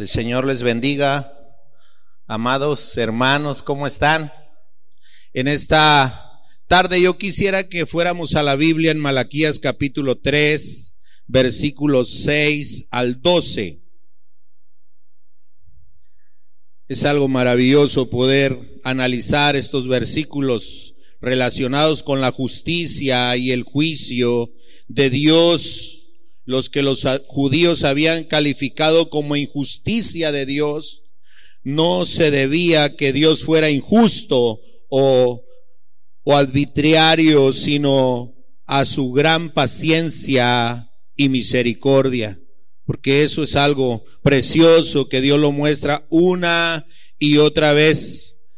El Señor les bendiga. Amados hermanos, ¿cómo están? En esta tarde yo quisiera que fuéramos a la Biblia en Malaquías capítulo 3, versículos 6 al 12. Es algo maravilloso poder analizar estos versículos relacionados con la justicia y el juicio de Dios los que los judíos habían calificado como injusticia de Dios, no se debía que Dios fuera injusto o, o arbitrario, sino a su gran paciencia y misericordia, porque eso es algo precioso que Dios lo muestra una y otra vez.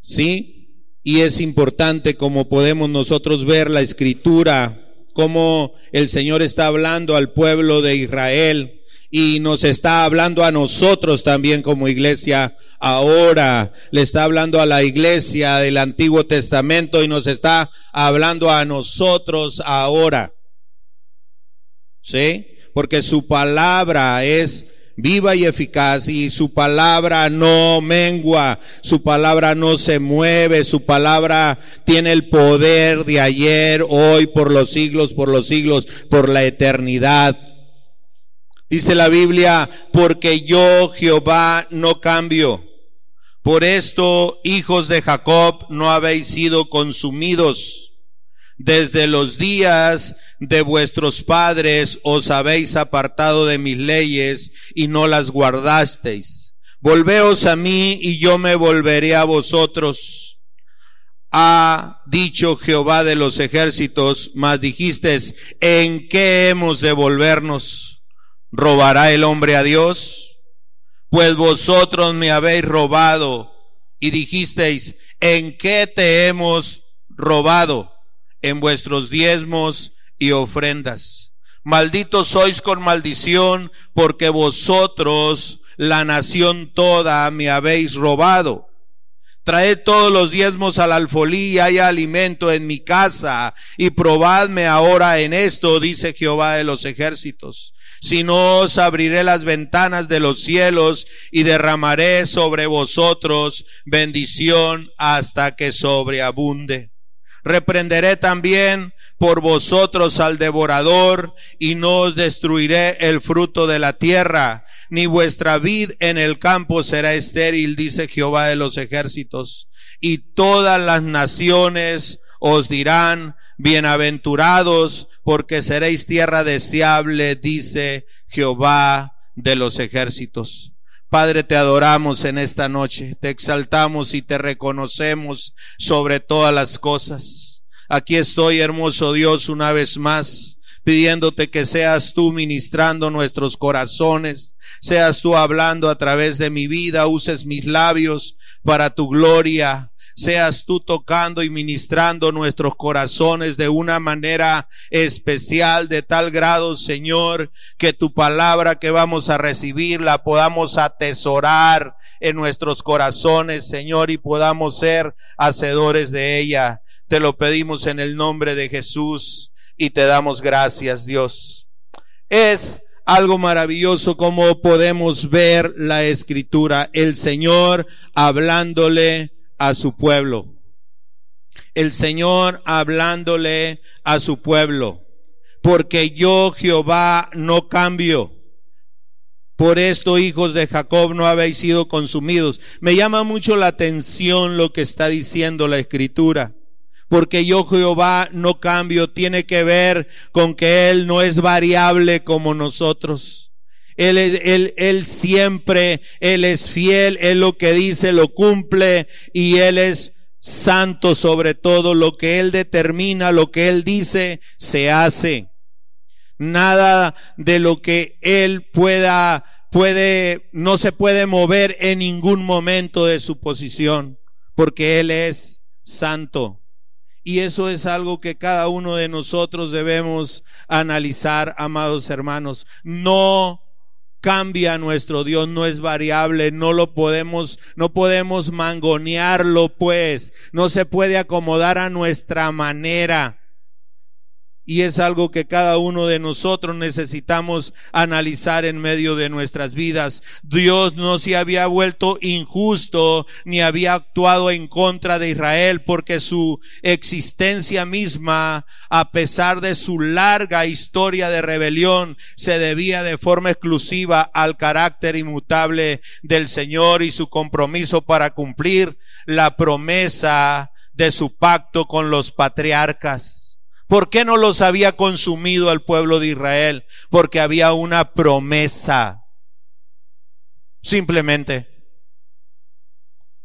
¿Sí? Y es importante como podemos nosotros ver la escritura cómo el Señor está hablando al pueblo de Israel y nos está hablando a nosotros también como iglesia ahora. Le está hablando a la iglesia del Antiguo Testamento y nos está hablando a nosotros ahora. ¿Sí? Porque su palabra es viva y eficaz y su palabra no mengua, su palabra no se mueve, su palabra tiene el poder de ayer, hoy, por los siglos, por los siglos, por la eternidad. Dice la Biblia, porque yo Jehová no cambio. Por esto, hijos de Jacob, no habéis sido consumidos desde los días de vuestros padres os habéis apartado de mis leyes y no las guardasteis. Volveos a mí y yo me volveré a vosotros. Ha dicho Jehová de los ejércitos, mas dijisteis, ¿en qué hemos de volvernos? ¿Robará el hombre a Dios? Pues vosotros me habéis robado y dijisteis, ¿en qué te hemos robado? en vuestros diezmos y ofrendas. Malditos sois con maldición, porque vosotros, la nación toda, me habéis robado. Traed todos los diezmos al alfolí y haya alimento en mi casa, y probadme ahora en esto, dice Jehová de los ejércitos. Si no os abriré las ventanas de los cielos y derramaré sobre vosotros bendición hasta que sobreabunde. Reprenderé también por vosotros al devorador y no os destruiré el fruto de la tierra, ni vuestra vid en el campo será estéril, dice Jehová de los ejércitos. Y todas las naciones os dirán, bienaventurados, porque seréis tierra deseable, dice Jehová de los ejércitos. Padre, te adoramos en esta noche, te exaltamos y te reconocemos sobre todas las cosas. Aquí estoy, hermoso Dios, una vez más, pidiéndote que seas tú ministrando nuestros corazones, seas tú hablando a través de mi vida, uses mis labios para tu gloria, seas tú tocando y ministrando nuestros corazones de una manera especial, de tal grado, Señor, que tu palabra que vamos a recibir la podamos atesorar en nuestros corazones, Señor, y podamos ser hacedores de ella. Te lo pedimos en el nombre de Jesús y te damos gracias, Dios. Es algo maravilloso como podemos ver la escritura, el Señor hablándole a su pueblo. El Señor hablándole a su pueblo. Porque yo Jehová no cambio. Por esto, hijos de Jacob, no habéis sido consumidos. Me llama mucho la atención lo que está diciendo la escritura. Porque yo Jehová no cambio. Tiene que ver con que Él no es variable como nosotros. Él, él, él siempre, Él es fiel, Él lo que dice lo cumple y Él es santo sobre todo. Lo que Él determina, lo que Él dice, se hace. Nada de lo que Él pueda, puede, no se puede mover en ningún momento de su posición, porque Él es santo. Y eso es algo que cada uno de nosotros debemos analizar, amados hermanos. No cambia nuestro Dios, no es variable, no lo podemos, no podemos mangonearlo pues, no se puede acomodar a nuestra manera. Y es algo que cada uno de nosotros necesitamos analizar en medio de nuestras vidas. Dios no se había vuelto injusto ni había actuado en contra de Israel porque su existencia misma, a pesar de su larga historia de rebelión, se debía de forma exclusiva al carácter inmutable del Señor y su compromiso para cumplir la promesa de su pacto con los patriarcas. ¿Por qué no los había consumido al pueblo de Israel? Porque había una promesa. Simplemente.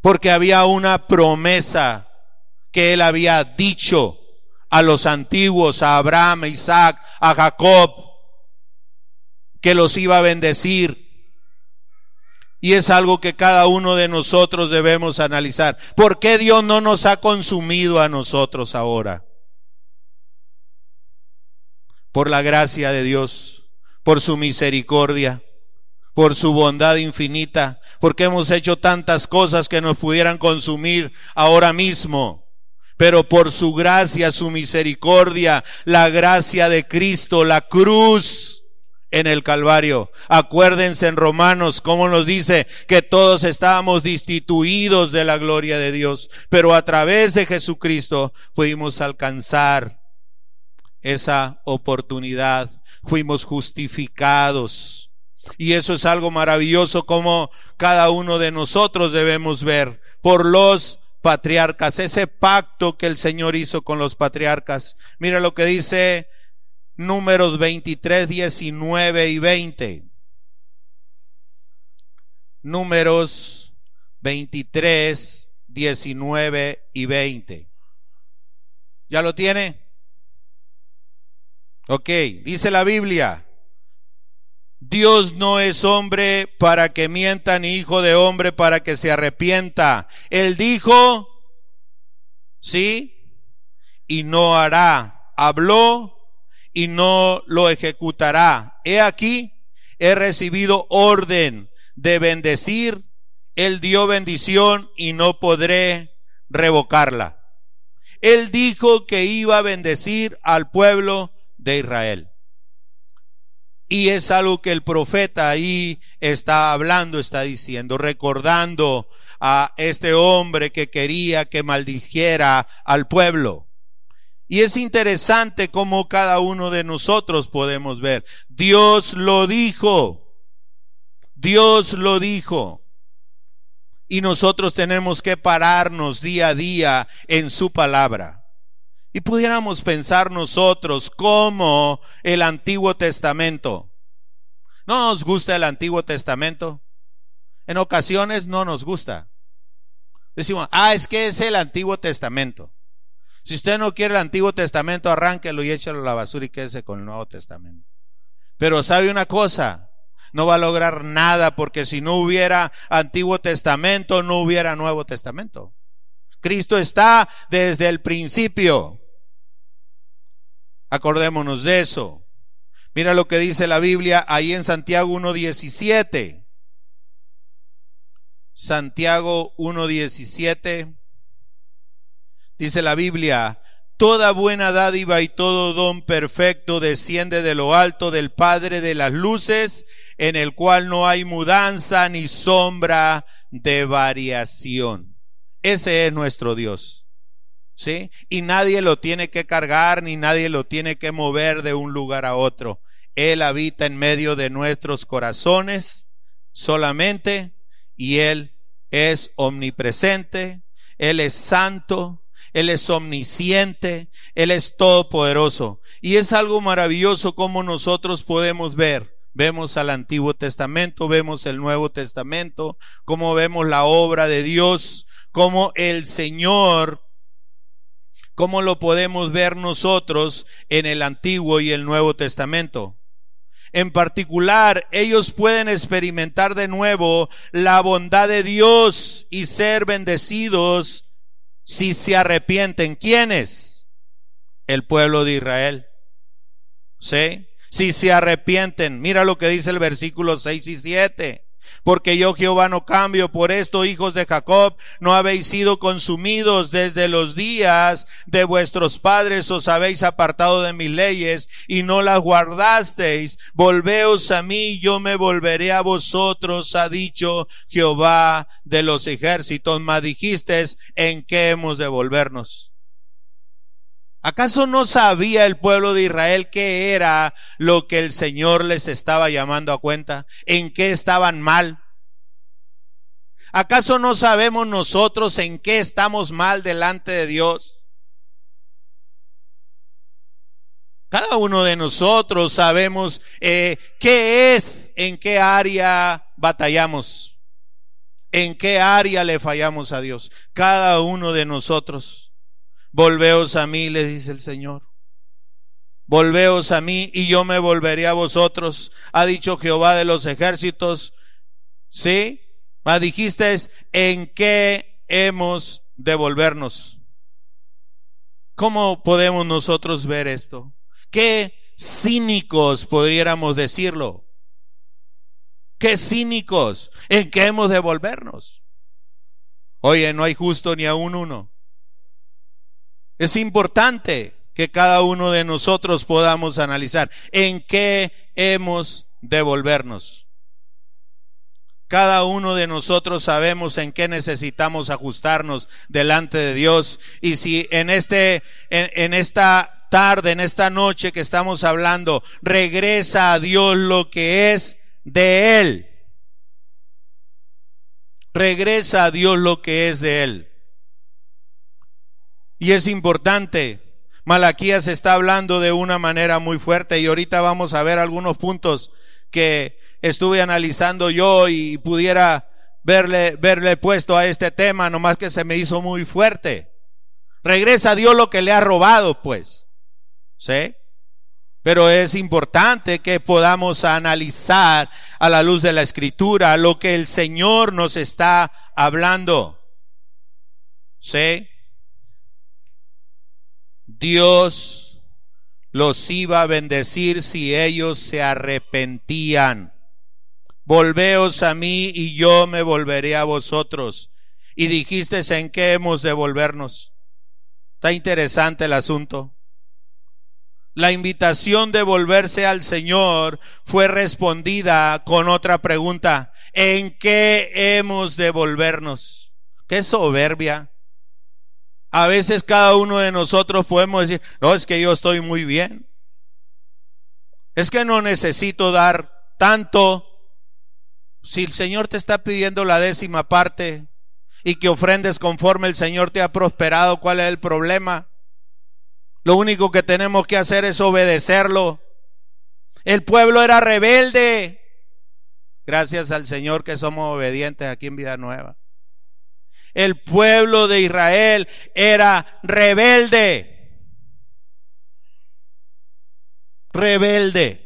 Porque había una promesa que él había dicho a los antiguos, a Abraham, a Isaac, a Jacob, que los iba a bendecir. Y es algo que cada uno de nosotros debemos analizar. ¿Por qué Dios no nos ha consumido a nosotros ahora? Por la gracia de Dios, por su misericordia, por su bondad infinita, porque hemos hecho tantas cosas que nos pudieran consumir ahora mismo. Pero por su gracia, su misericordia, la gracia de Cristo, la cruz en el Calvario. Acuérdense en Romanos cómo nos dice que todos estábamos destituidos de la gloria de Dios, pero a través de Jesucristo fuimos a alcanzar esa oportunidad, fuimos justificados. Y eso es algo maravilloso como cada uno de nosotros debemos ver por los patriarcas, ese pacto que el Señor hizo con los patriarcas. Mira lo que dice números 23, 19 y 20. Números 23, 19 y 20. ¿Ya lo tiene? Ok, dice la Biblia, Dios no es hombre para que mienta, ni hijo de hombre para que se arrepienta. Él dijo, sí, y no hará. Habló y no lo ejecutará. He aquí, he recibido orden de bendecir. Él dio bendición y no podré revocarla. Él dijo que iba a bendecir al pueblo de Israel. Y es algo que el profeta ahí está hablando, está diciendo, recordando a este hombre que quería que maldijera al pueblo. Y es interesante cómo cada uno de nosotros podemos ver. Dios lo dijo. Dios lo dijo. Y nosotros tenemos que pararnos día a día en su palabra. Y pudiéramos pensar nosotros como el Antiguo Testamento. ¿No nos gusta el Antiguo Testamento? En ocasiones no nos gusta. Decimos, ah, es que es el Antiguo Testamento. Si usted no quiere el Antiguo Testamento, arránquelo y échalo a la basura y quédese con el Nuevo Testamento. Pero sabe una cosa, no va a lograr nada porque si no hubiera Antiguo Testamento, no hubiera Nuevo Testamento. Cristo está desde el principio. Acordémonos de eso. Mira lo que dice la Biblia ahí en Santiago 1.17. Santiago 1.17. Dice la Biblia, toda buena dádiva y todo don perfecto desciende de lo alto del Padre de las luces, en el cual no hay mudanza ni sombra de variación. Ese es nuestro Dios. ¿Sí? Y nadie lo tiene que cargar ni nadie lo tiene que mover de un lugar a otro. Él habita en medio de nuestros corazones solamente y Él es omnipresente, Él es santo, Él es omnisciente, Él es todopoderoso. Y es algo maravilloso como nosotros podemos ver. Vemos al Antiguo Testamento, vemos el Nuevo Testamento, como vemos la obra de Dios, como el Señor ¿Cómo lo podemos ver nosotros en el Antiguo y el Nuevo Testamento? En particular, ellos pueden experimentar de nuevo la bondad de Dios y ser bendecidos si se arrepienten. ¿Quiénes? El pueblo de Israel. ¿Sí? Si se arrepienten. Mira lo que dice el versículo 6 y 7. Porque yo Jehová no cambio, por esto, hijos de Jacob, no habéis sido consumidos desde los días de vuestros padres, os habéis apartado de mis leyes y no las guardasteis. Volveos a mí, yo me volveré a vosotros, ha dicho Jehová de los ejércitos. Mas dijisteis, ¿en qué hemos de volvernos? ¿Acaso no sabía el pueblo de Israel qué era lo que el Señor les estaba llamando a cuenta? ¿En qué estaban mal? ¿Acaso no sabemos nosotros en qué estamos mal delante de Dios? Cada uno de nosotros sabemos eh, qué es, en qué área batallamos, en qué área le fallamos a Dios. Cada uno de nosotros. Volveos a mí, le dice el Señor. Volveos a mí y yo me volveré a vosotros, ha dicho Jehová de los ejércitos. ¿Sí? ¿Me dijiste en qué hemos de volvernos? ¿Cómo podemos nosotros ver esto? ¿Qué cínicos podríamos decirlo? ¿Qué cínicos? ¿En qué hemos de volvernos? Oye, no hay justo ni aún uno. Es importante que cada uno de nosotros podamos analizar en qué hemos de volvernos. Cada uno de nosotros sabemos en qué necesitamos ajustarnos delante de Dios. Y si en este, en, en esta tarde, en esta noche que estamos hablando, regresa a Dios lo que es de Él. Regresa a Dios lo que es de Él. Y es importante. Malaquías está hablando de una manera muy fuerte y ahorita vamos a ver algunos puntos que estuve analizando yo y pudiera verle, verle puesto a este tema, nomás que se me hizo muy fuerte. Regresa a Dios lo que le ha robado, pues. ¿Sí? Pero es importante que podamos analizar a la luz de la escritura lo que el Señor nos está hablando. ¿Sí? Dios los iba a bendecir si ellos se arrepentían. Volveos a mí y yo me volveré a vosotros. Y dijiste en qué hemos de volvernos. Está interesante el asunto. La invitación de volverse al Señor fue respondida con otra pregunta. ¿En qué hemos de volvernos? Qué soberbia. A veces cada uno de nosotros podemos decir, no, es que yo estoy muy bien. Es que no necesito dar tanto. Si el Señor te está pidiendo la décima parte y que ofrendes conforme el Señor te ha prosperado, ¿cuál es el problema? Lo único que tenemos que hacer es obedecerlo. El pueblo era rebelde. Gracias al Señor que somos obedientes aquí en Vida Nueva. El pueblo de Israel era rebelde. Rebelde.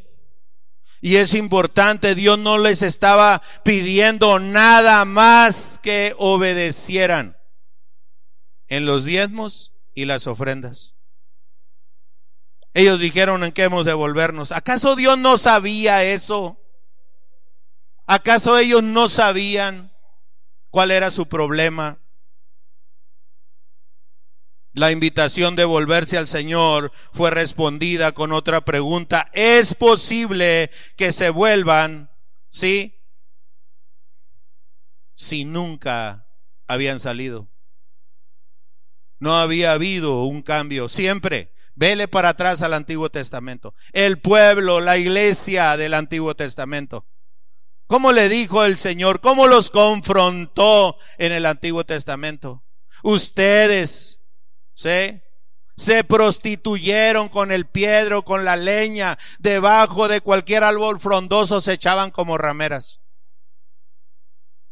Y es importante, Dios no les estaba pidiendo nada más que obedecieran en los diezmos y las ofrendas. Ellos dijeron en qué hemos de volvernos. ¿Acaso Dios no sabía eso? ¿Acaso ellos no sabían? ¿Cuál era su problema? La invitación de volverse al Señor fue respondida con otra pregunta. ¿Es posible que se vuelvan? ¿Sí? Si nunca habían salido. No había habido un cambio. Siempre. Vele para atrás al Antiguo Testamento. El pueblo, la iglesia del Antiguo Testamento. ¿Cómo le dijo el Señor? ¿Cómo los confrontó en el Antiguo Testamento? Ustedes, ¿sí? Se prostituyeron con el piedro, con la leña, debajo de cualquier árbol frondoso se echaban como rameras.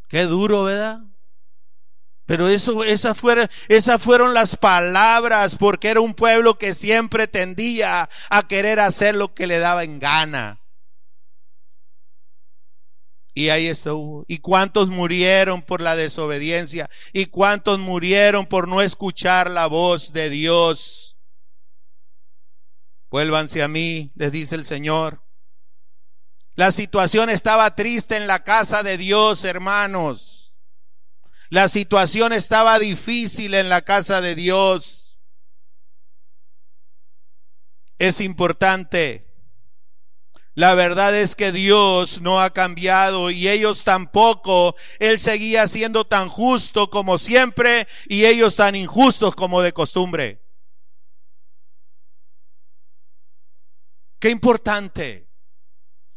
Qué duro, ¿verdad? Pero eso, esas fueron, esas fueron las palabras, porque era un pueblo que siempre tendía a querer hacer lo que le daba en gana. Y ahí estuvo. ¿Y cuántos murieron por la desobediencia? ¿Y cuántos murieron por no escuchar la voz de Dios? Vuélvanse a mí, les dice el Señor. La situación estaba triste en la casa de Dios, hermanos. La situación estaba difícil en la casa de Dios. Es importante. La verdad es que Dios no ha cambiado y ellos tampoco. Él seguía siendo tan justo como siempre y ellos tan injustos como de costumbre. Qué importante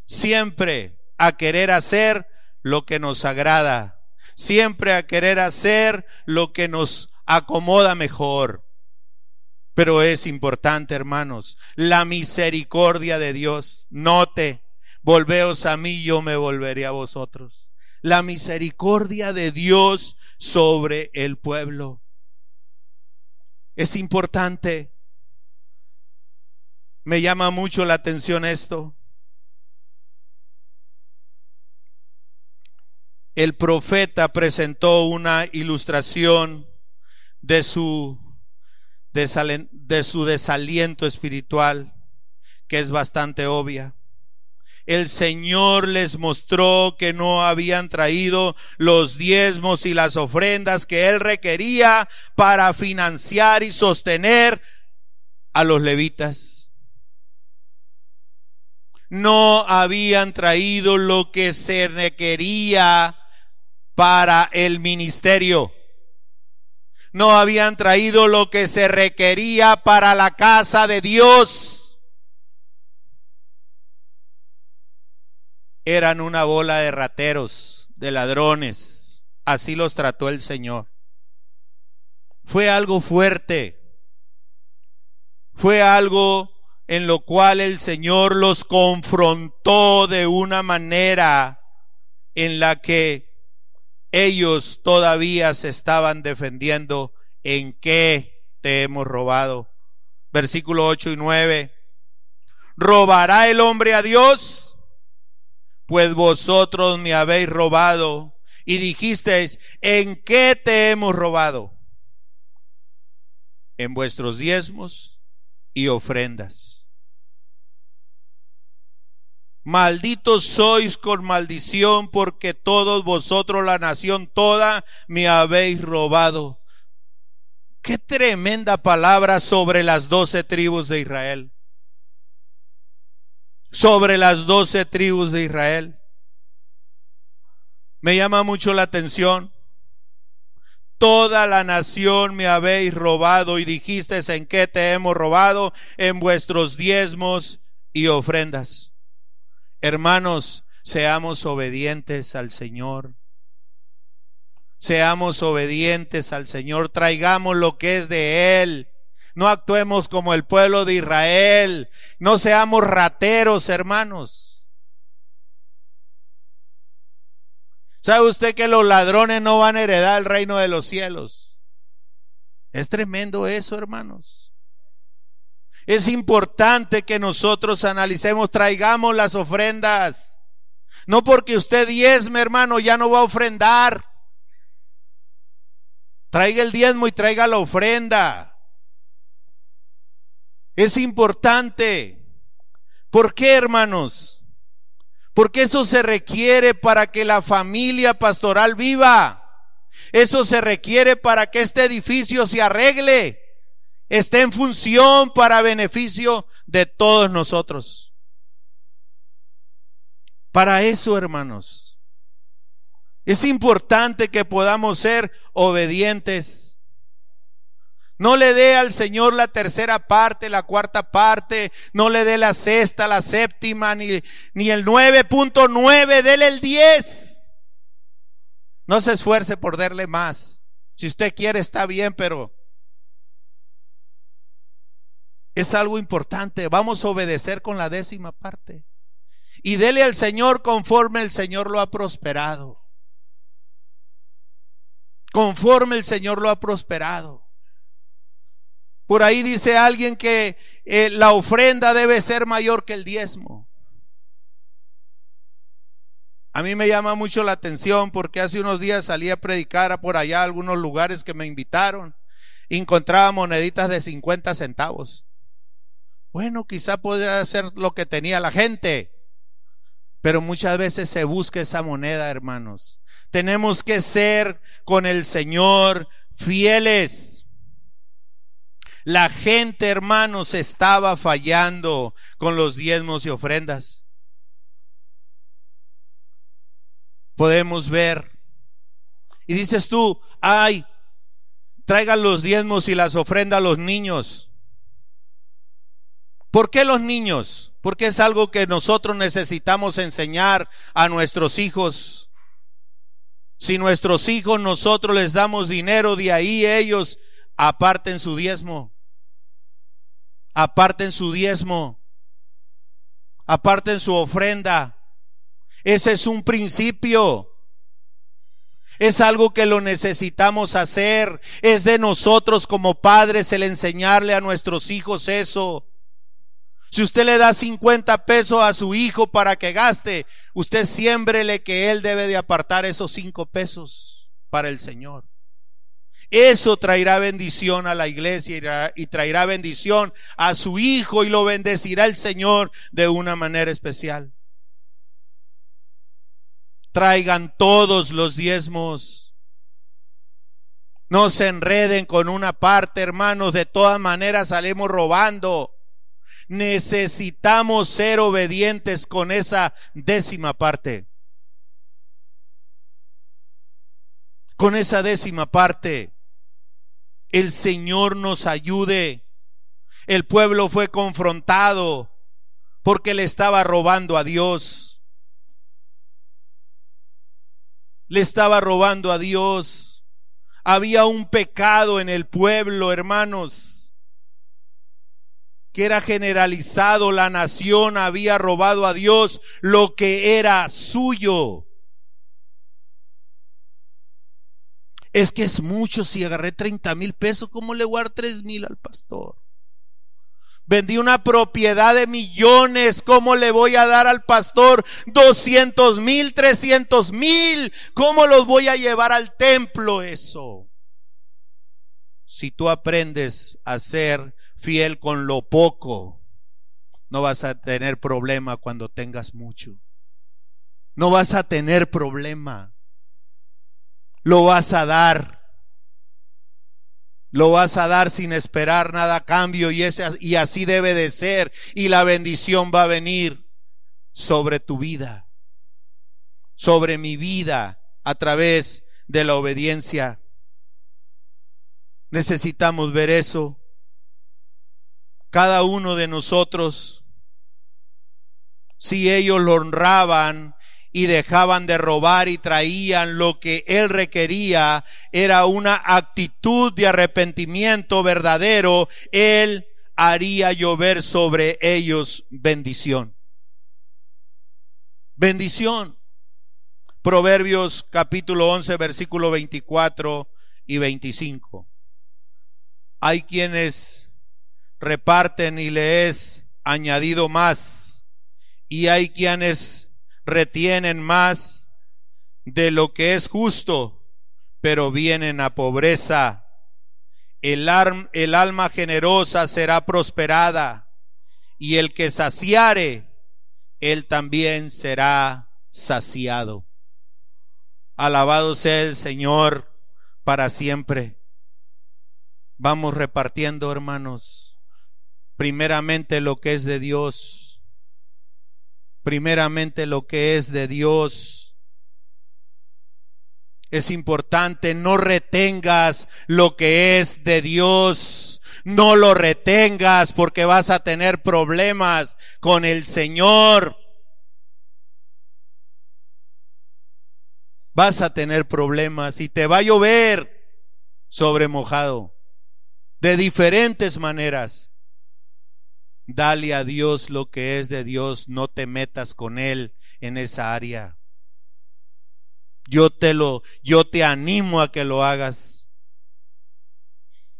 siempre a querer hacer lo que nos agrada, siempre a querer hacer lo que nos acomoda mejor. Pero es importante, hermanos, la misericordia de Dios. Note, volveos a mí, yo me volveré a vosotros. La misericordia de Dios sobre el pueblo. Es importante. Me llama mucho la atención esto. el profeta presentó una ilustración de su, de su desaliento espiritual, que es bastante obvia. El Señor les mostró que no habían traído los diezmos y las ofrendas que Él requería para financiar y sostener a los levitas. No habían traído lo que se requería para el ministerio. No habían traído lo que se requería para la casa de Dios. Eran una bola de rateros, de ladrones. Así los trató el Señor. Fue algo fuerte. Fue algo en lo cual el Señor los confrontó de una manera en la que ellos todavía se estaban defendiendo en qué te hemos robado. Versículo 8 y 9. ¿Robará el hombre a Dios? Pues vosotros me habéis robado y dijisteis, ¿en qué te hemos robado? En vuestros diezmos y ofrendas. Malditos sois con maldición porque todos vosotros, la nación toda, me habéis robado. Qué tremenda palabra sobre las doce tribus de Israel. Sobre las doce tribus de Israel. Me llama mucho la atención. Toda la nación me habéis robado y dijisteis en qué te hemos robado en vuestros diezmos y ofrendas. Hermanos, seamos obedientes al Señor. Seamos obedientes al Señor, traigamos lo que es de Él. No actuemos como el pueblo de Israel. No seamos rateros, hermanos. ¿Sabe usted que los ladrones no van a heredar el reino de los cielos? Es tremendo eso, hermanos. Es importante que nosotros analicemos, traigamos las ofrendas. No porque usted diezme, hermano, ya no va a ofrendar. Traiga el diezmo y traiga la ofrenda. Es importante. ¿Por qué, hermanos? Porque eso se requiere para que la familia pastoral viva. Eso se requiere para que este edificio se arregle está en función para beneficio de todos nosotros. Para eso, hermanos, es importante que podamos ser obedientes. No le dé al Señor la tercera parte, la cuarta parte, no le dé la sexta, la séptima, ni, ni el 9.9, déle el 10. No se esfuerce por darle más. Si usted quiere, está bien, pero es algo importante. Vamos a obedecer con la décima parte. Y dele al Señor conforme el Señor lo ha prosperado. Conforme el Señor lo ha prosperado. Por ahí dice alguien que eh, la ofrenda debe ser mayor que el diezmo. A mí me llama mucho la atención porque hace unos días salí a predicar por allá a algunos lugares que me invitaron. encontraba moneditas de 50 centavos. Bueno, quizá podría ser lo que tenía la gente, Pero muchas veces se busca esa moneda, hermanos. Tenemos que ser con el Señor fieles. La gente, hermanos, estaba fallando con los diezmos y ofrendas. Podemos ver. Y dices tú, ay, traigan los diezmos y las ofrendas a los niños. ¿Por qué los niños? Porque es algo que nosotros necesitamos enseñar a nuestros hijos. Si nuestros hijos nosotros les damos dinero, de ahí ellos aparten su diezmo. Aparten su diezmo. Aparten su ofrenda. Ese es un principio. Es algo que lo necesitamos hacer. Es de nosotros como padres el enseñarle a nuestros hijos eso. Si usted le da 50 pesos a su hijo para que gaste, usted siémbrele que él debe de apartar esos 5 pesos para el Señor. Eso traerá bendición a la iglesia y traerá bendición a su hijo y lo bendecirá el Señor de una manera especial. Traigan todos los diezmos. No se enreden con una parte, hermanos. De todas maneras salimos robando. Necesitamos ser obedientes con esa décima parte. Con esa décima parte. El Señor nos ayude. El pueblo fue confrontado porque le estaba robando a Dios. Le estaba robando a Dios. Había un pecado en el pueblo, hermanos que era generalizado, la nación había robado a Dios lo que era suyo. Es que es mucho, si agarré 30 mil pesos, ¿cómo le voy a dar 3 mil al pastor? Vendí una propiedad de millones, ¿cómo le voy a dar al pastor 200 mil, 300 mil? ¿Cómo los voy a llevar al templo eso? Si tú aprendes a ser fiel con lo poco, no vas a tener problema cuando tengas mucho. No vas a tener problema. Lo vas a dar. Lo vas a dar sin esperar nada a cambio y, ese, y así debe de ser. Y la bendición va a venir sobre tu vida, sobre mi vida a través de la obediencia. Necesitamos ver eso cada uno de nosotros, si ellos lo honraban y dejaban de robar y traían lo que él requería, era una actitud de arrepentimiento verdadero, él haría llover sobre ellos bendición. Bendición. Proverbios capítulo 11, versículo 24 y 25. Hay quienes reparten y le es añadido más. Y hay quienes retienen más de lo que es justo, pero vienen a pobreza. El, el alma generosa será prosperada, y el que saciare, él también será saciado. Alabado sea el Señor para siempre. Vamos repartiendo, hermanos primeramente lo que es de Dios. Primeramente lo que es de Dios. Es importante, no retengas lo que es de Dios. No lo retengas porque vas a tener problemas con el Señor. Vas a tener problemas y te va a llover sobre mojado de diferentes maneras. Dale a Dios lo que es de Dios, no te metas con Él en esa área. Yo te lo, yo te animo a que lo hagas.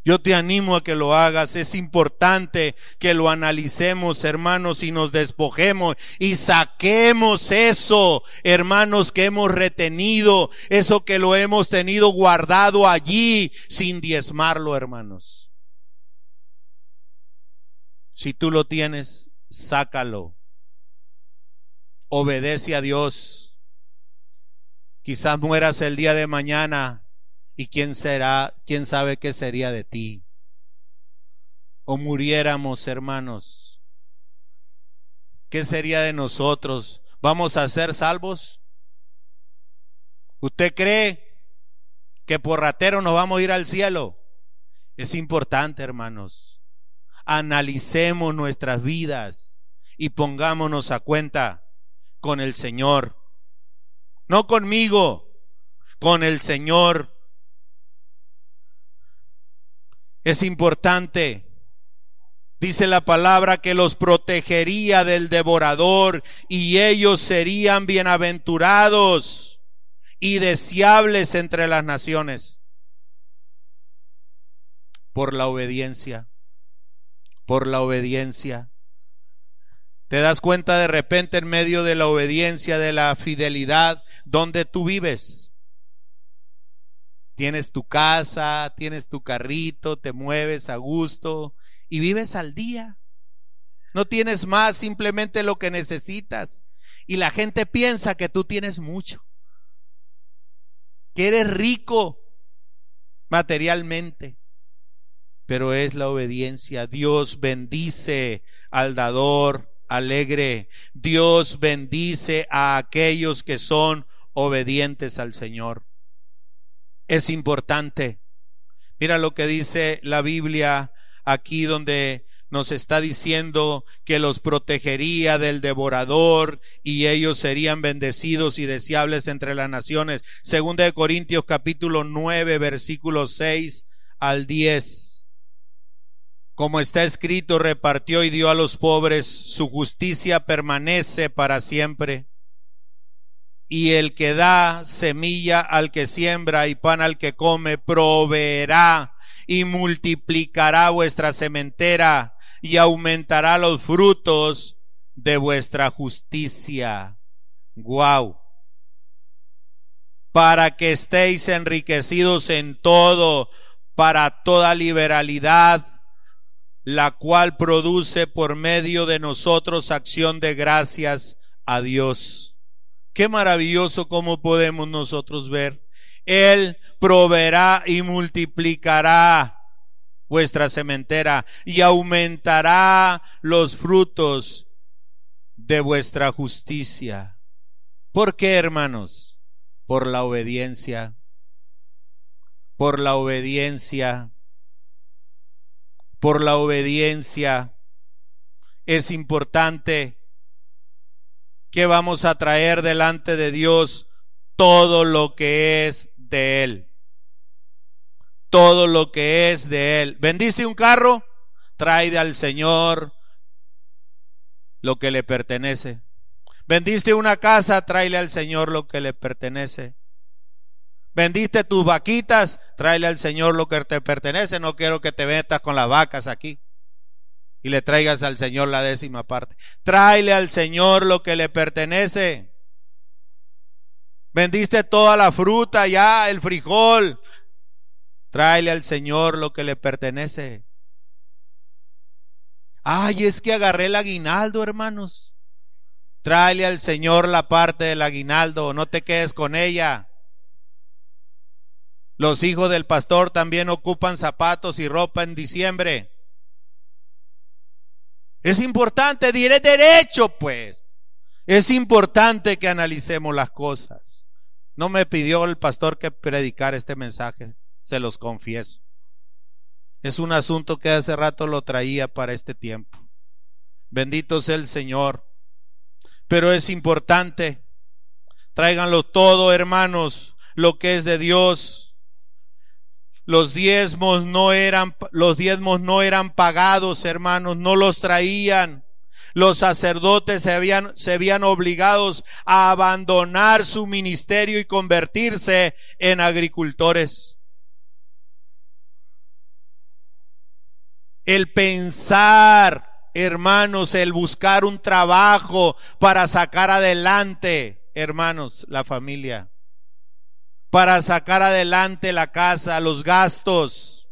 Yo te animo a que lo hagas. Es importante que lo analicemos, hermanos, y nos despojemos y saquemos eso, hermanos, que hemos retenido, eso que lo hemos tenido guardado allí sin diezmarlo, hermanos. Si tú lo tienes, sácalo. Obedece a Dios. Quizás mueras el día de mañana y quién será, quién sabe qué sería de ti. O muriéramos, hermanos. ¿Qué sería de nosotros? ¿Vamos a ser salvos? ¿Usted cree que por ratero nos vamos a ir al cielo? Es importante, hermanos. Analicemos nuestras vidas y pongámonos a cuenta con el Señor. No conmigo, con el Señor. Es importante. Dice la palabra que los protegería del devorador y ellos serían bienaventurados y deseables entre las naciones por la obediencia, por la obediencia. Te das cuenta de repente en medio de la obediencia, de la fidelidad, donde tú vives. Tienes tu casa, tienes tu carrito, te mueves a gusto y vives al día. No tienes más, simplemente lo que necesitas. Y la gente piensa que tú tienes mucho, que eres rico materialmente pero es la obediencia. Dios bendice al dador alegre. Dios bendice a aquellos que son obedientes al Señor. Es importante. Mira lo que dice la Biblia aquí donde nos está diciendo que los protegería del devorador y ellos serían bendecidos y deseables entre las naciones. Segunda de Corintios capítulo 9 versículos 6 al 10 como está escrito, repartió y dio a los pobres, su justicia permanece para siempre. Y el que da semilla al que siembra y pan al que come, proveerá y multiplicará vuestra sementera y aumentará los frutos de vuestra justicia. Guau. Para que estéis enriquecidos en todo, para toda liberalidad la cual produce por medio de nosotros acción de gracias a Dios. Qué maravilloso como podemos nosotros ver. Él proveerá y multiplicará vuestra sementera y aumentará los frutos de vuestra justicia. ¿Por qué, hermanos? Por la obediencia. Por la obediencia por la obediencia. Es importante que vamos a traer delante de Dios todo lo que es de Él. Todo lo que es de Él. ¿Vendiste un carro? Trae al Señor lo que le pertenece. ¿Vendiste una casa? Tráele al Señor lo que le pertenece. Vendiste tus vaquitas, tráele al Señor lo que te pertenece. No quiero que te metas con las vacas aquí y le traigas al Señor la décima parte. Tráele al Señor lo que le pertenece. Vendiste toda la fruta ya, el frijol. Tráele al Señor lo que le pertenece. Ay, es que agarré el aguinaldo, hermanos. Tráele al Señor la parte del aguinaldo, no te quedes con ella. Los hijos del pastor también ocupan zapatos y ropa en diciembre. Es importante, diré derecho, pues. Es importante que analicemos las cosas. No me pidió el pastor que predicara este mensaje, se los confieso. Es un asunto que hace rato lo traía para este tiempo. Bendito sea el Señor. Pero es importante. Tráiganlo todo, hermanos, lo que es de Dios los diezmos no eran, los diezmos no eran pagados, hermanos, no los traían. Los sacerdotes se habían, se habían obligados a abandonar su ministerio y convertirse en agricultores. El pensar, hermanos, el buscar un trabajo para sacar adelante, hermanos, la familia para sacar adelante la casa, los gastos.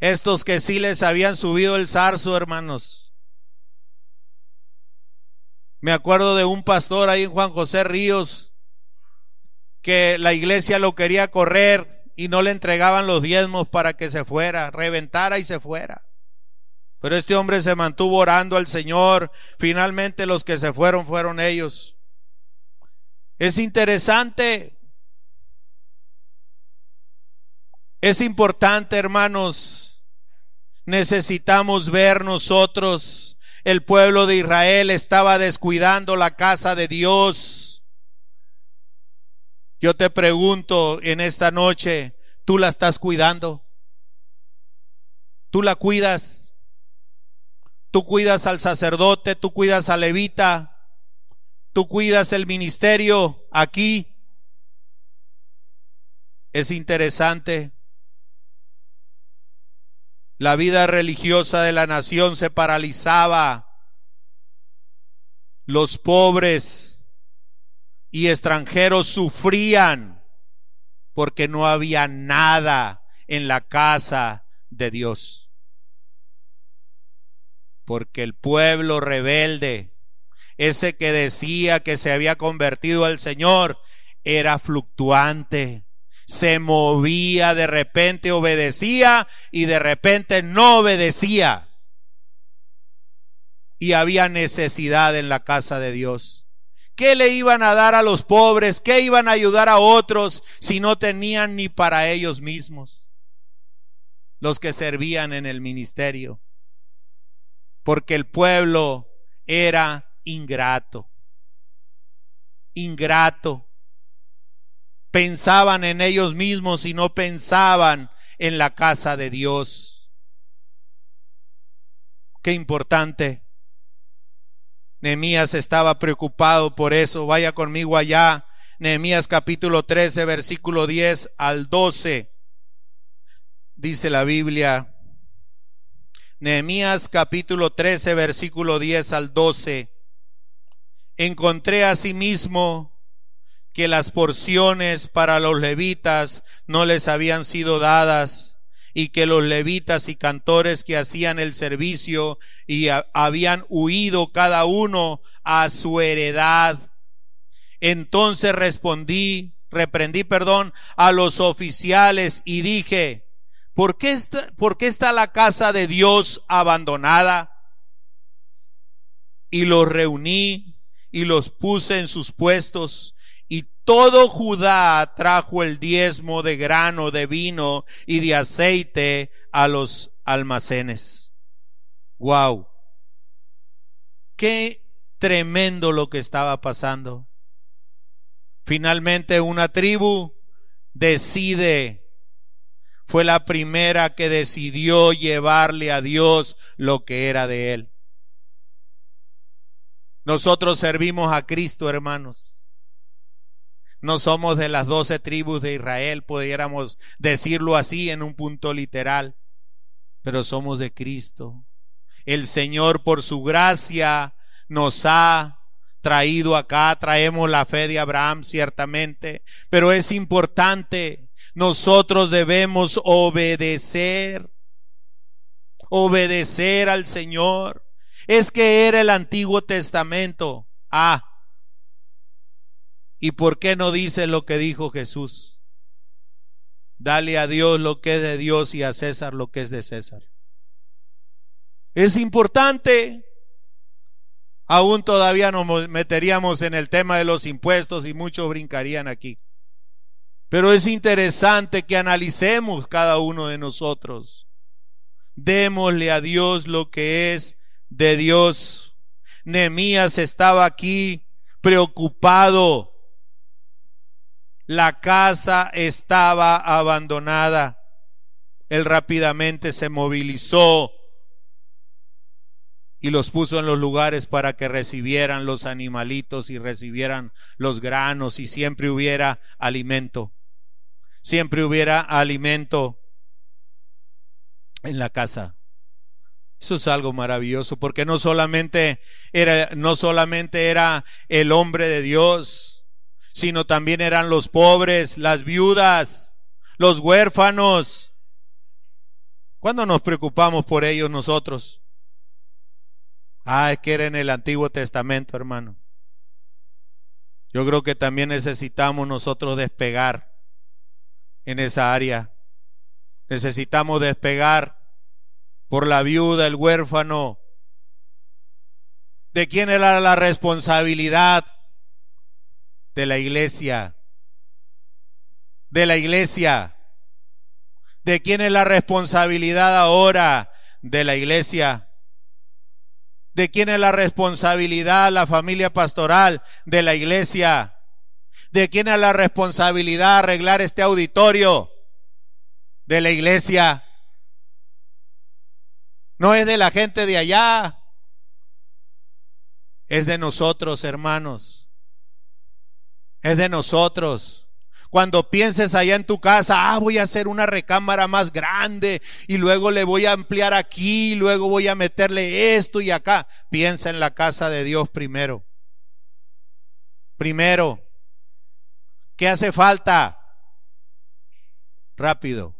Estos que sí les habían subido el zarzo, hermanos. Me acuerdo de un pastor ahí en Juan José Ríos que la iglesia lo quería correr y no le entregaban los diezmos para que se fuera, reventara y se fuera. Pero este hombre se mantuvo orando al Señor. Finalmente los que se fueron fueron ellos. Es interesante. Es importante, hermanos. Necesitamos ver nosotros. El pueblo de Israel estaba descuidando la casa de Dios. Yo te pregunto en esta noche, ¿tú la estás cuidando? ¿Tú la cuidas? Tú cuidas al sacerdote, tú cuidas al levita, tú cuidas el ministerio aquí. Es interesante. La vida religiosa de la nación se paralizaba. Los pobres y extranjeros sufrían porque no había nada en la casa de Dios porque el pueblo rebelde, ese que decía que se había convertido al Señor, era fluctuante, se movía, de repente obedecía y de repente no obedecía. Y había necesidad en la casa de Dios. ¿Qué le iban a dar a los pobres? ¿Qué iban a ayudar a otros si no tenían ni para ellos mismos? Los que servían en el ministerio porque el pueblo era ingrato. Ingrato. Pensaban en ellos mismos y no pensaban en la casa de Dios. Qué importante. Nehemías estaba preocupado por eso. Vaya conmigo allá. Nehemías capítulo 13, versículo 10 al 12. Dice la Biblia, Nehemías capítulo 13, versículo 10 al 12. Encontré asimismo que las porciones para los levitas no les habían sido dadas y que los levitas y cantores que hacían el servicio y habían huido cada uno a su heredad. Entonces respondí, reprendí, perdón, a los oficiales y dije, ¿Por qué, está, ¿Por qué está la casa de Dios abandonada? Y los reuní y los puse en sus puestos y todo Judá trajo el diezmo de grano, de vino y de aceite a los almacenes. Wow. Qué tremendo lo que estaba pasando. Finalmente una tribu decide fue la primera que decidió llevarle a Dios lo que era de él. Nosotros servimos a Cristo, hermanos. No somos de las doce tribus de Israel, pudiéramos decirlo así en un punto literal, pero somos de Cristo. El Señor por su gracia nos ha traído acá, traemos la fe de Abraham ciertamente, pero es importante nosotros debemos obedecer, obedecer al Señor. Es que era el Antiguo Testamento. Ah. ¿Y por qué no dice lo que dijo Jesús? Dale a Dios lo que es de Dios y a César lo que es de César. Es importante. Aún todavía nos meteríamos en el tema de los impuestos y muchos brincarían aquí. Pero es interesante que analicemos cada uno de nosotros. Démosle a Dios lo que es de Dios. Nehemías estaba aquí preocupado. La casa estaba abandonada. Él rápidamente se movilizó y los puso en los lugares para que recibieran los animalitos y recibieran los granos y siempre hubiera alimento siempre hubiera alimento en la casa. Eso es algo maravilloso, porque no solamente era, no solamente era el hombre de Dios, sino también eran los pobres, las viudas, los huérfanos. ¿Cuándo nos preocupamos por ellos nosotros? Ah, es que era en el Antiguo Testamento, hermano. Yo creo que también necesitamos nosotros despegar en esa área. Necesitamos despegar por la viuda, el huérfano. ¿De quién era la responsabilidad? De la iglesia. De la iglesia. ¿De quién es la responsabilidad ahora? De la iglesia. ¿De quién es la responsabilidad la familia pastoral de la iglesia? ¿De quién es la responsabilidad arreglar este auditorio? De la iglesia. No es de la gente de allá. Es de nosotros, hermanos. Es de nosotros. Cuando pienses allá en tu casa, ah, voy a hacer una recámara más grande y luego le voy a ampliar aquí, luego voy a meterle esto y acá. Piensa en la casa de Dios primero. Primero. ¿Qué hace falta? Rápido.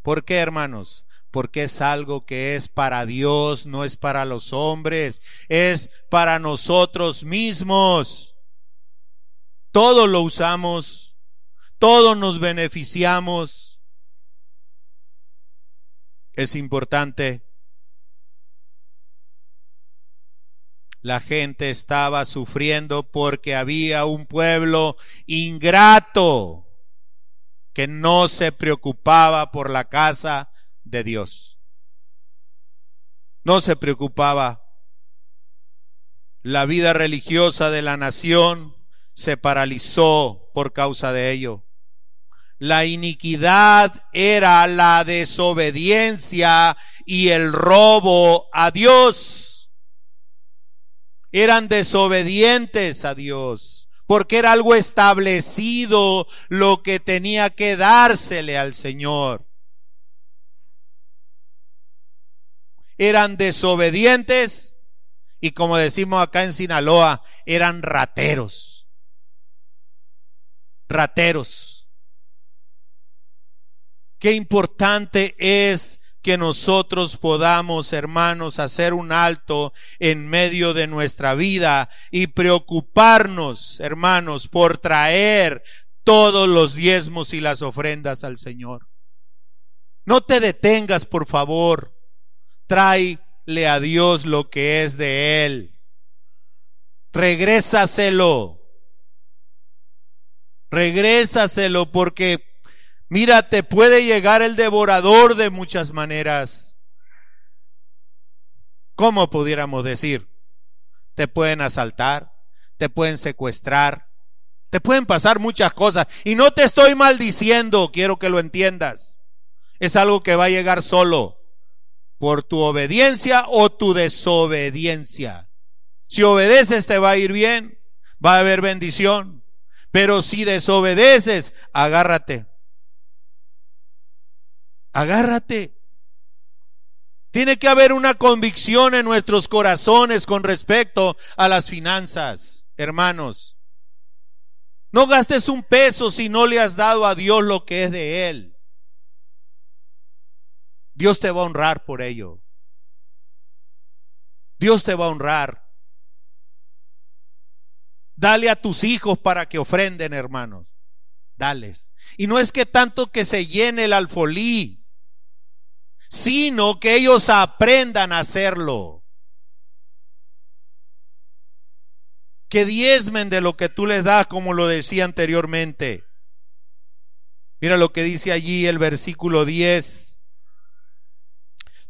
¿Por qué, hermanos? Porque es algo que es para Dios, no es para los hombres, es para nosotros mismos. Todo lo usamos todos nos beneficiamos. Es importante. La gente estaba sufriendo porque había un pueblo ingrato que no se preocupaba por la casa de Dios. No se preocupaba. La vida religiosa de la nación se paralizó por causa de ello. La iniquidad era la desobediencia y el robo a Dios. Eran desobedientes a Dios porque era algo establecido lo que tenía que dársele al Señor. Eran desobedientes y como decimos acá en Sinaloa, eran rateros. Rateros. Qué importante es que nosotros podamos, hermanos, hacer un alto en medio de nuestra vida y preocuparnos, hermanos, por traer todos los diezmos y las ofrendas al Señor. No te detengas, por favor. Tráele a Dios lo que es de Él. Regrésaselo. Regrésaselo porque Mira, te puede llegar el devorador de muchas maneras. ¿Cómo pudiéramos decir? Te pueden asaltar, te pueden secuestrar, te pueden pasar muchas cosas. Y no te estoy maldiciendo, quiero que lo entiendas. Es algo que va a llegar solo por tu obediencia o tu desobediencia. Si obedeces te va a ir bien, va a haber bendición. Pero si desobedeces, agárrate Agárrate. Tiene que haber una convicción en nuestros corazones con respecto a las finanzas, hermanos. No gastes un peso si no le has dado a Dios lo que es de Él. Dios te va a honrar por ello. Dios te va a honrar. Dale a tus hijos para que ofrenden, hermanos. Dales. Y no es que tanto que se llene el alfolí sino que ellos aprendan a hacerlo. Que diezmen de lo que tú les das, como lo decía anteriormente. Mira lo que dice allí el versículo 10.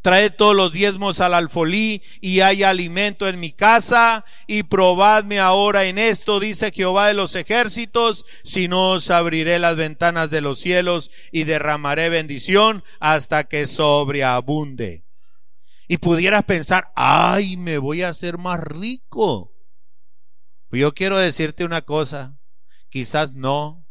Traed todos los diezmos al alfolí y hay alimento en mi casa y probadme ahora en esto, dice Jehová de los ejércitos, si no os abriré las ventanas de los cielos y derramaré bendición hasta que sobreabunde. Y pudieras pensar, ay, me voy a hacer más rico. Pues yo quiero decirte una cosa, quizás no,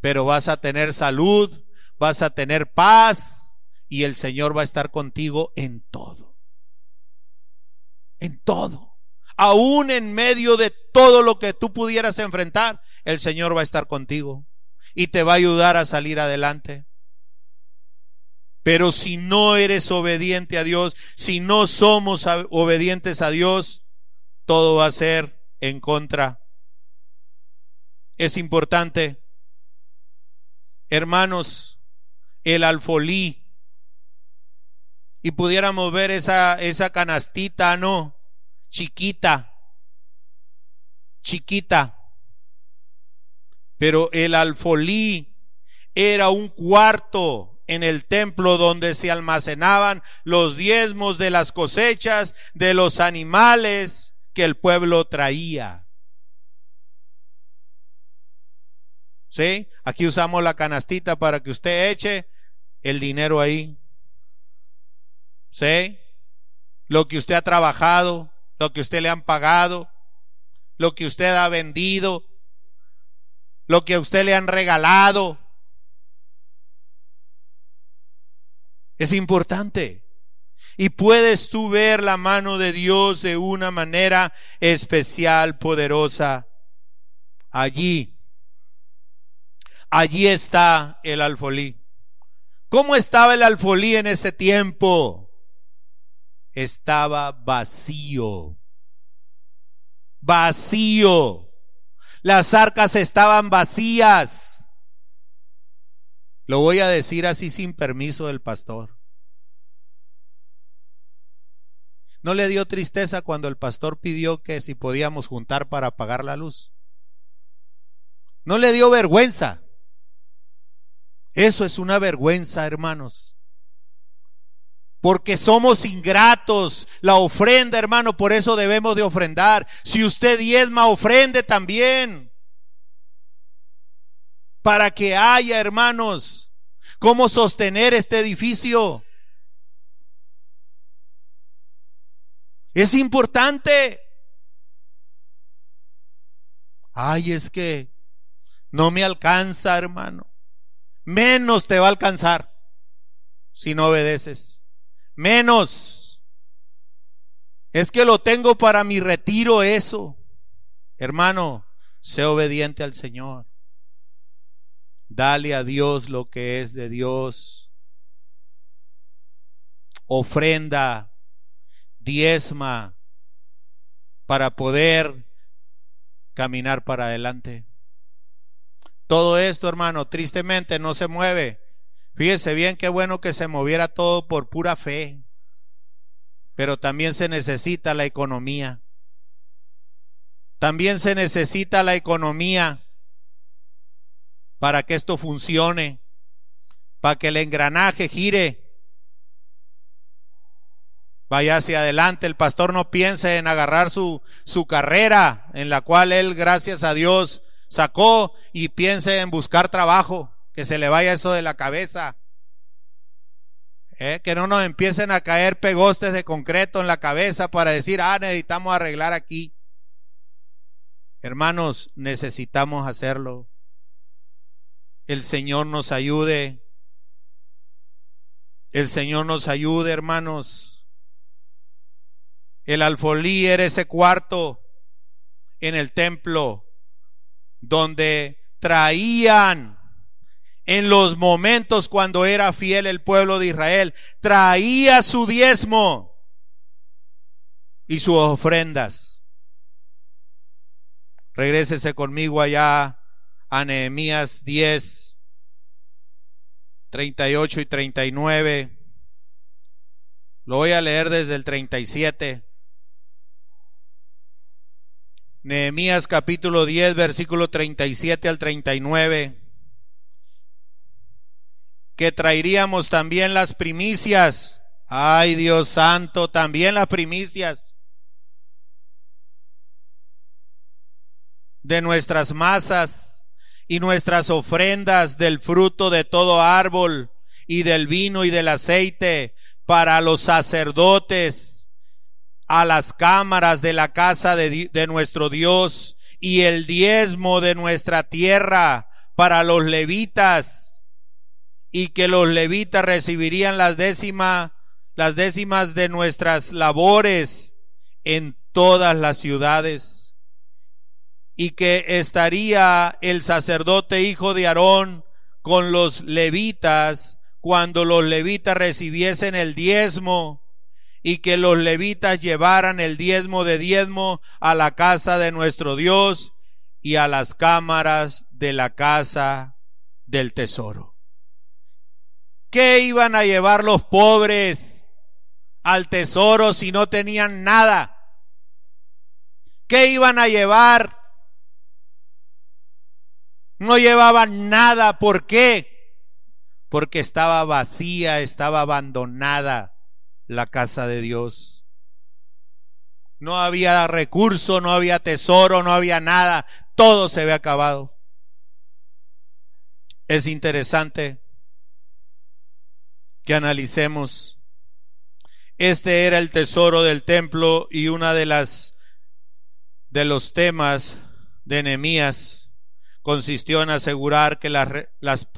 pero vas a tener salud, vas a tener paz, y el Señor va a estar contigo en todo. En todo. Aún en medio de todo lo que tú pudieras enfrentar, el Señor va a estar contigo y te va a ayudar a salir adelante. Pero si no eres obediente a Dios, si no somos obedientes a Dios, todo va a ser en contra. Es importante, hermanos, el alfolí. Y pudiéramos ver esa, esa canastita, ¿no? Chiquita, chiquita. Pero el alfolí era un cuarto en el templo donde se almacenaban los diezmos de las cosechas de los animales que el pueblo traía. ¿Sí? Aquí usamos la canastita para que usted eche el dinero ahí. ¿Sí? Lo que usted ha trabajado, lo que usted le han pagado, lo que usted ha vendido, lo que a usted le han regalado, Es importante. Y puedes tú ver la mano de Dios de una manera especial, poderosa. Allí. Allí está el alfolí. ¿Cómo estaba el alfolí en ese tiempo? Estaba vacío. Vacío. Las arcas estaban vacías. Lo voy a decir así sin permiso del pastor. ¿No le dio tristeza cuando el pastor pidió que si podíamos juntar para apagar la luz? ¿No le dio vergüenza? Eso es una vergüenza, hermanos. Porque somos ingratos. La ofrenda, hermano, por eso debemos de ofrendar. Si usted diezma, ofrende también para que haya, hermanos, cómo sostener este edificio. Es importante. Ay, es que no me alcanza, hermano. Menos te va a alcanzar si no obedeces. Menos. Es que lo tengo para mi retiro eso. Hermano, sé obediente al Señor. Dale a Dios lo que es de Dios. Ofrenda, diezma, para poder caminar para adelante. Todo esto, hermano, tristemente no se mueve. Fíjese bien qué bueno que se moviera todo por pura fe. Pero también se necesita la economía. También se necesita la economía para que esto funcione, para que el engranaje gire. Vaya hacia adelante, el pastor no piense en agarrar su, su carrera, en la cual él, gracias a Dios, sacó y piense en buscar trabajo, que se le vaya eso de la cabeza. ¿Eh? Que no nos empiecen a caer pegostes de concreto en la cabeza para decir, ah, necesitamos arreglar aquí. Hermanos, necesitamos hacerlo el Señor nos ayude. El Señor nos ayude, hermanos. El alfolí era ese cuarto en el templo donde traían en los momentos cuando era fiel el pueblo de Israel, traía su diezmo y sus ofrendas. Regrésese conmigo allá a Nehemías 10, 38 y 39. Lo voy a leer desde el 37. Nehemías capítulo 10, versículo 37 al 39. Que traeríamos también las primicias. Ay Dios santo, también las primicias. De nuestras masas y nuestras ofrendas del fruto de todo árbol y del vino y del aceite para los sacerdotes, a las cámaras de la casa de, de nuestro Dios y el diezmo de nuestra tierra para los levitas y que los levitas recibirían las décimas, las décimas de nuestras labores en todas las ciudades y que estaría el sacerdote hijo de Aarón con los levitas cuando los levitas recibiesen el diezmo y que los levitas llevaran el diezmo de diezmo a la casa de nuestro Dios y a las cámaras de la casa del tesoro. ¿Qué iban a llevar los pobres al tesoro si no tenían nada? ¿Qué iban a llevar? No llevaban nada. ¿Por qué? Porque estaba vacía, estaba abandonada la casa de Dios. No había recurso, no había tesoro, no había nada. Todo se había acabado. Es interesante que analicemos. Este era el tesoro del templo y una de las de los temas de Nehemías consistió en asegurar que las, las,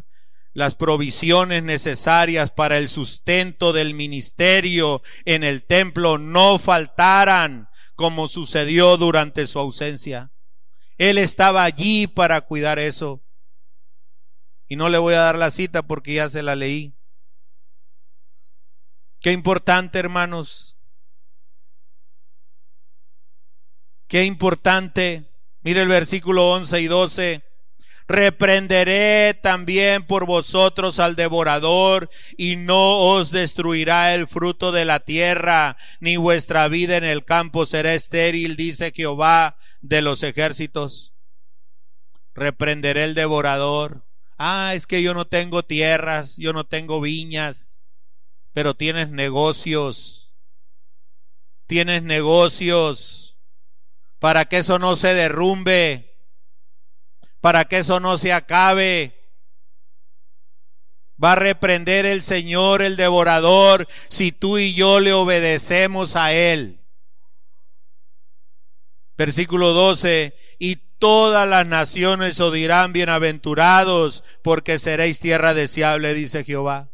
las provisiones necesarias para el sustento del ministerio en el templo no faltaran como sucedió durante su ausencia. Él estaba allí para cuidar eso. Y no le voy a dar la cita porque ya se la leí. Qué importante, hermanos. Qué importante. Mire el versículo 11 y 12. Reprenderé también por vosotros al devorador y no os destruirá el fruto de la tierra, ni vuestra vida en el campo será estéril, dice Jehová de los ejércitos. Reprenderé el devorador. Ah, es que yo no tengo tierras, yo no tengo viñas, pero tienes negocios. Tienes negocios para que eso no se derrumbe para que eso no se acabe. Va a reprender el Señor el devorador si tú y yo le obedecemos a Él. Versículo 12, y todas las naciones os dirán bienaventurados porque seréis tierra deseable, dice Jehová.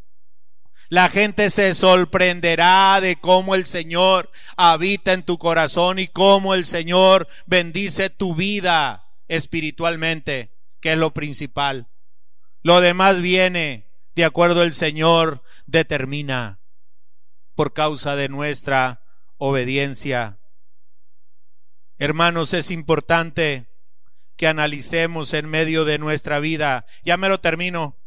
La gente se sorprenderá de cómo el Señor habita en tu corazón y cómo el Señor bendice tu vida espiritualmente, que es lo principal. Lo demás viene de acuerdo el Señor determina por causa de nuestra obediencia. Hermanos, es importante que analicemos en medio de nuestra vida. Ya me lo termino.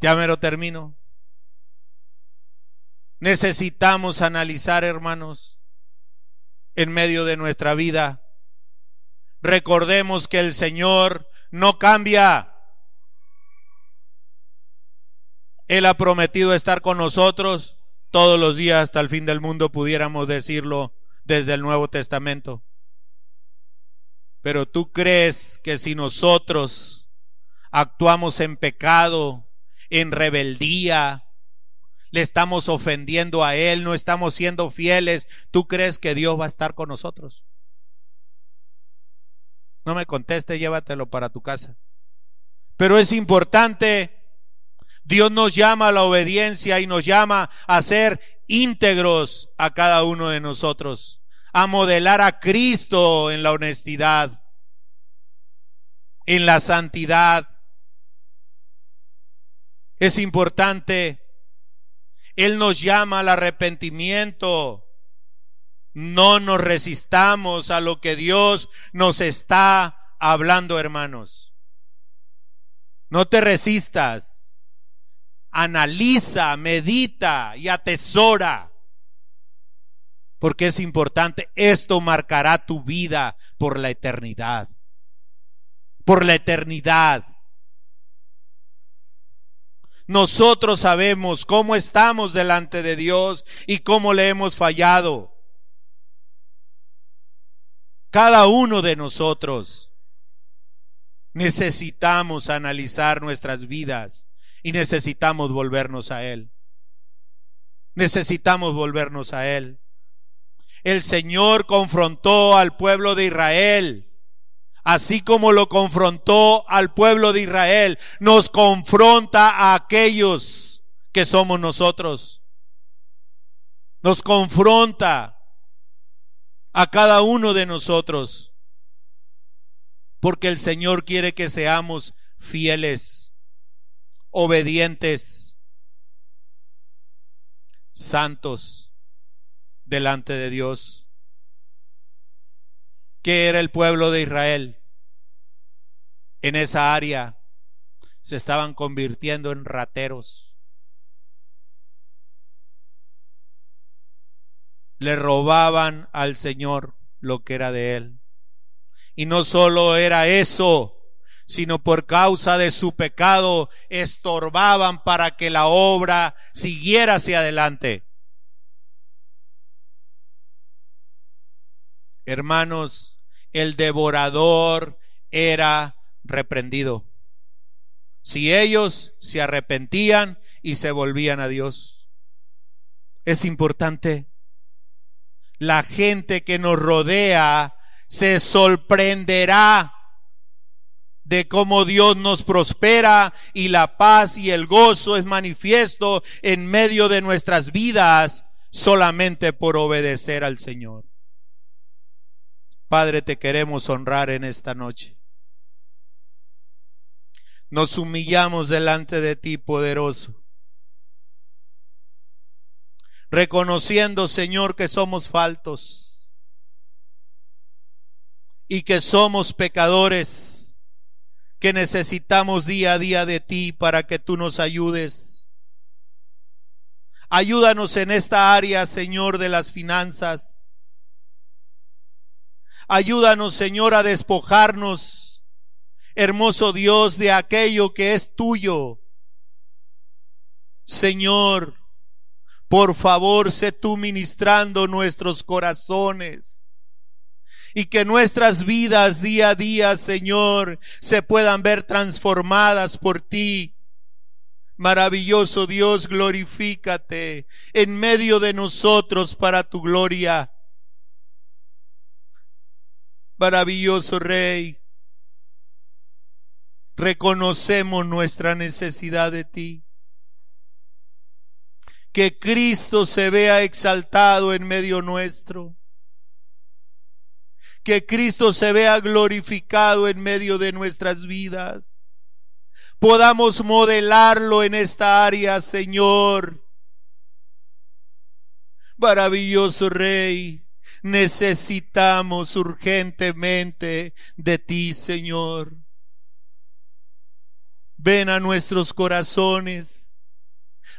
Ya me lo termino. Necesitamos analizar, hermanos, en medio de nuestra vida. Recordemos que el Señor no cambia. Él ha prometido estar con nosotros todos los días hasta el fin del mundo, pudiéramos decirlo desde el Nuevo Testamento. Pero tú crees que si nosotros actuamos en pecado, en rebeldía, le estamos ofendiendo a Él, no estamos siendo fieles, ¿tú crees que Dios va a estar con nosotros? No me conteste, llévatelo para tu casa. Pero es importante, Dios nos llama a la obediencia y nos llama a ser íntegros a cada uno de nosotros, a modelar a Cristo en la honestidad, en la santidad. Es importante él nos llama al arrepentimiento. No nos resistamos a lo que Dios nos está hablando, hermanos. No te resistas. Analiza, medita y atesora. Porque es importante. Esto marcará tu vida por la eternidad. Por la eternidad. Nosotros sabemos cómo estamos delante de Dios y cómo le hemos fallado. Cada uno de nosotros necesitamos analizar nuestras vidas y necesitamos volvernos a Él. Necesitamos volvernos a Él. El Señor confrontó al pueblo de Israel así como lo confrontó al pueblo de Israel, nos confronta a aquellos que somos nosotros. Nos confronta a cada uno de nosotros. Porque el Señor quiere que seamos fieles, obedientes, santos delante de Dios. ¿Qué era el pueblo de Israel? En esa área se estaban convirtiendo en rateros. Le robaban al Señor lo que era de él. Y no solo era eso, sino por causa de su pecado estorbaban para que la obra siguiera hacia adelante. Hermanos, el devorador era reprendido. Si ellos se arrepentían y se volvían a Dios. Es importante. La gente que nos rodea se sorprenderá de cómo Dios nos prospera y la paz y el gozo es manifiesto en medio de nuestras vidas solamente por obedecer al Señor. Padre, te queremos honrar en esta noche. Nos humillamos delante de ti, poderoso. Reconociendo, Señor, que somos faltos y que somos pecadores que necesitamos día a día de ti para que tú nos ayudes. Ayúdanos en esta área, Señor, de las finanzas. Ayúdanos, Señor, a despojarnos, hermoso Dios, de aquello que es tuyo. Señor, por favor, sé tú ministrando nuestros corazones y que nuestras vidas día a día, Señor, se puedan ver transformadas por ti. Maravilloso Dios, glorifícate en medio de nosotros para tu gloria. Maravilloso Rey, reconocemos nuestra necesidad de ti. Que Cristo se vea exaltado en medio nuestro que Cristo se vea glorificado en medio de nuestras vidas. Podamos modelarlo en esta área, Señor. Maravilloso Rey, necesitamos urgentemente de ti, Señor. Ven a nuestros corazones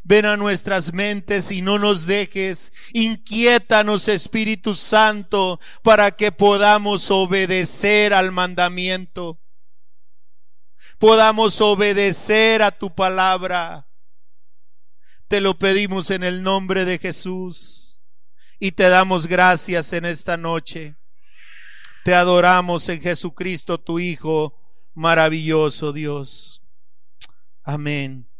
Ven a nuestras mentes y no nos dejes. Inquiétanos, Espíritu Santo, para que podamos obedecer al mandamiento. Podamos obedecer a tu palabra. Te lo pedimos en el nombre de Jesús y te damos gracias en esta noche. Te adoramos en Jesucristo, tu Hijo, maravilloso Dios. Amén.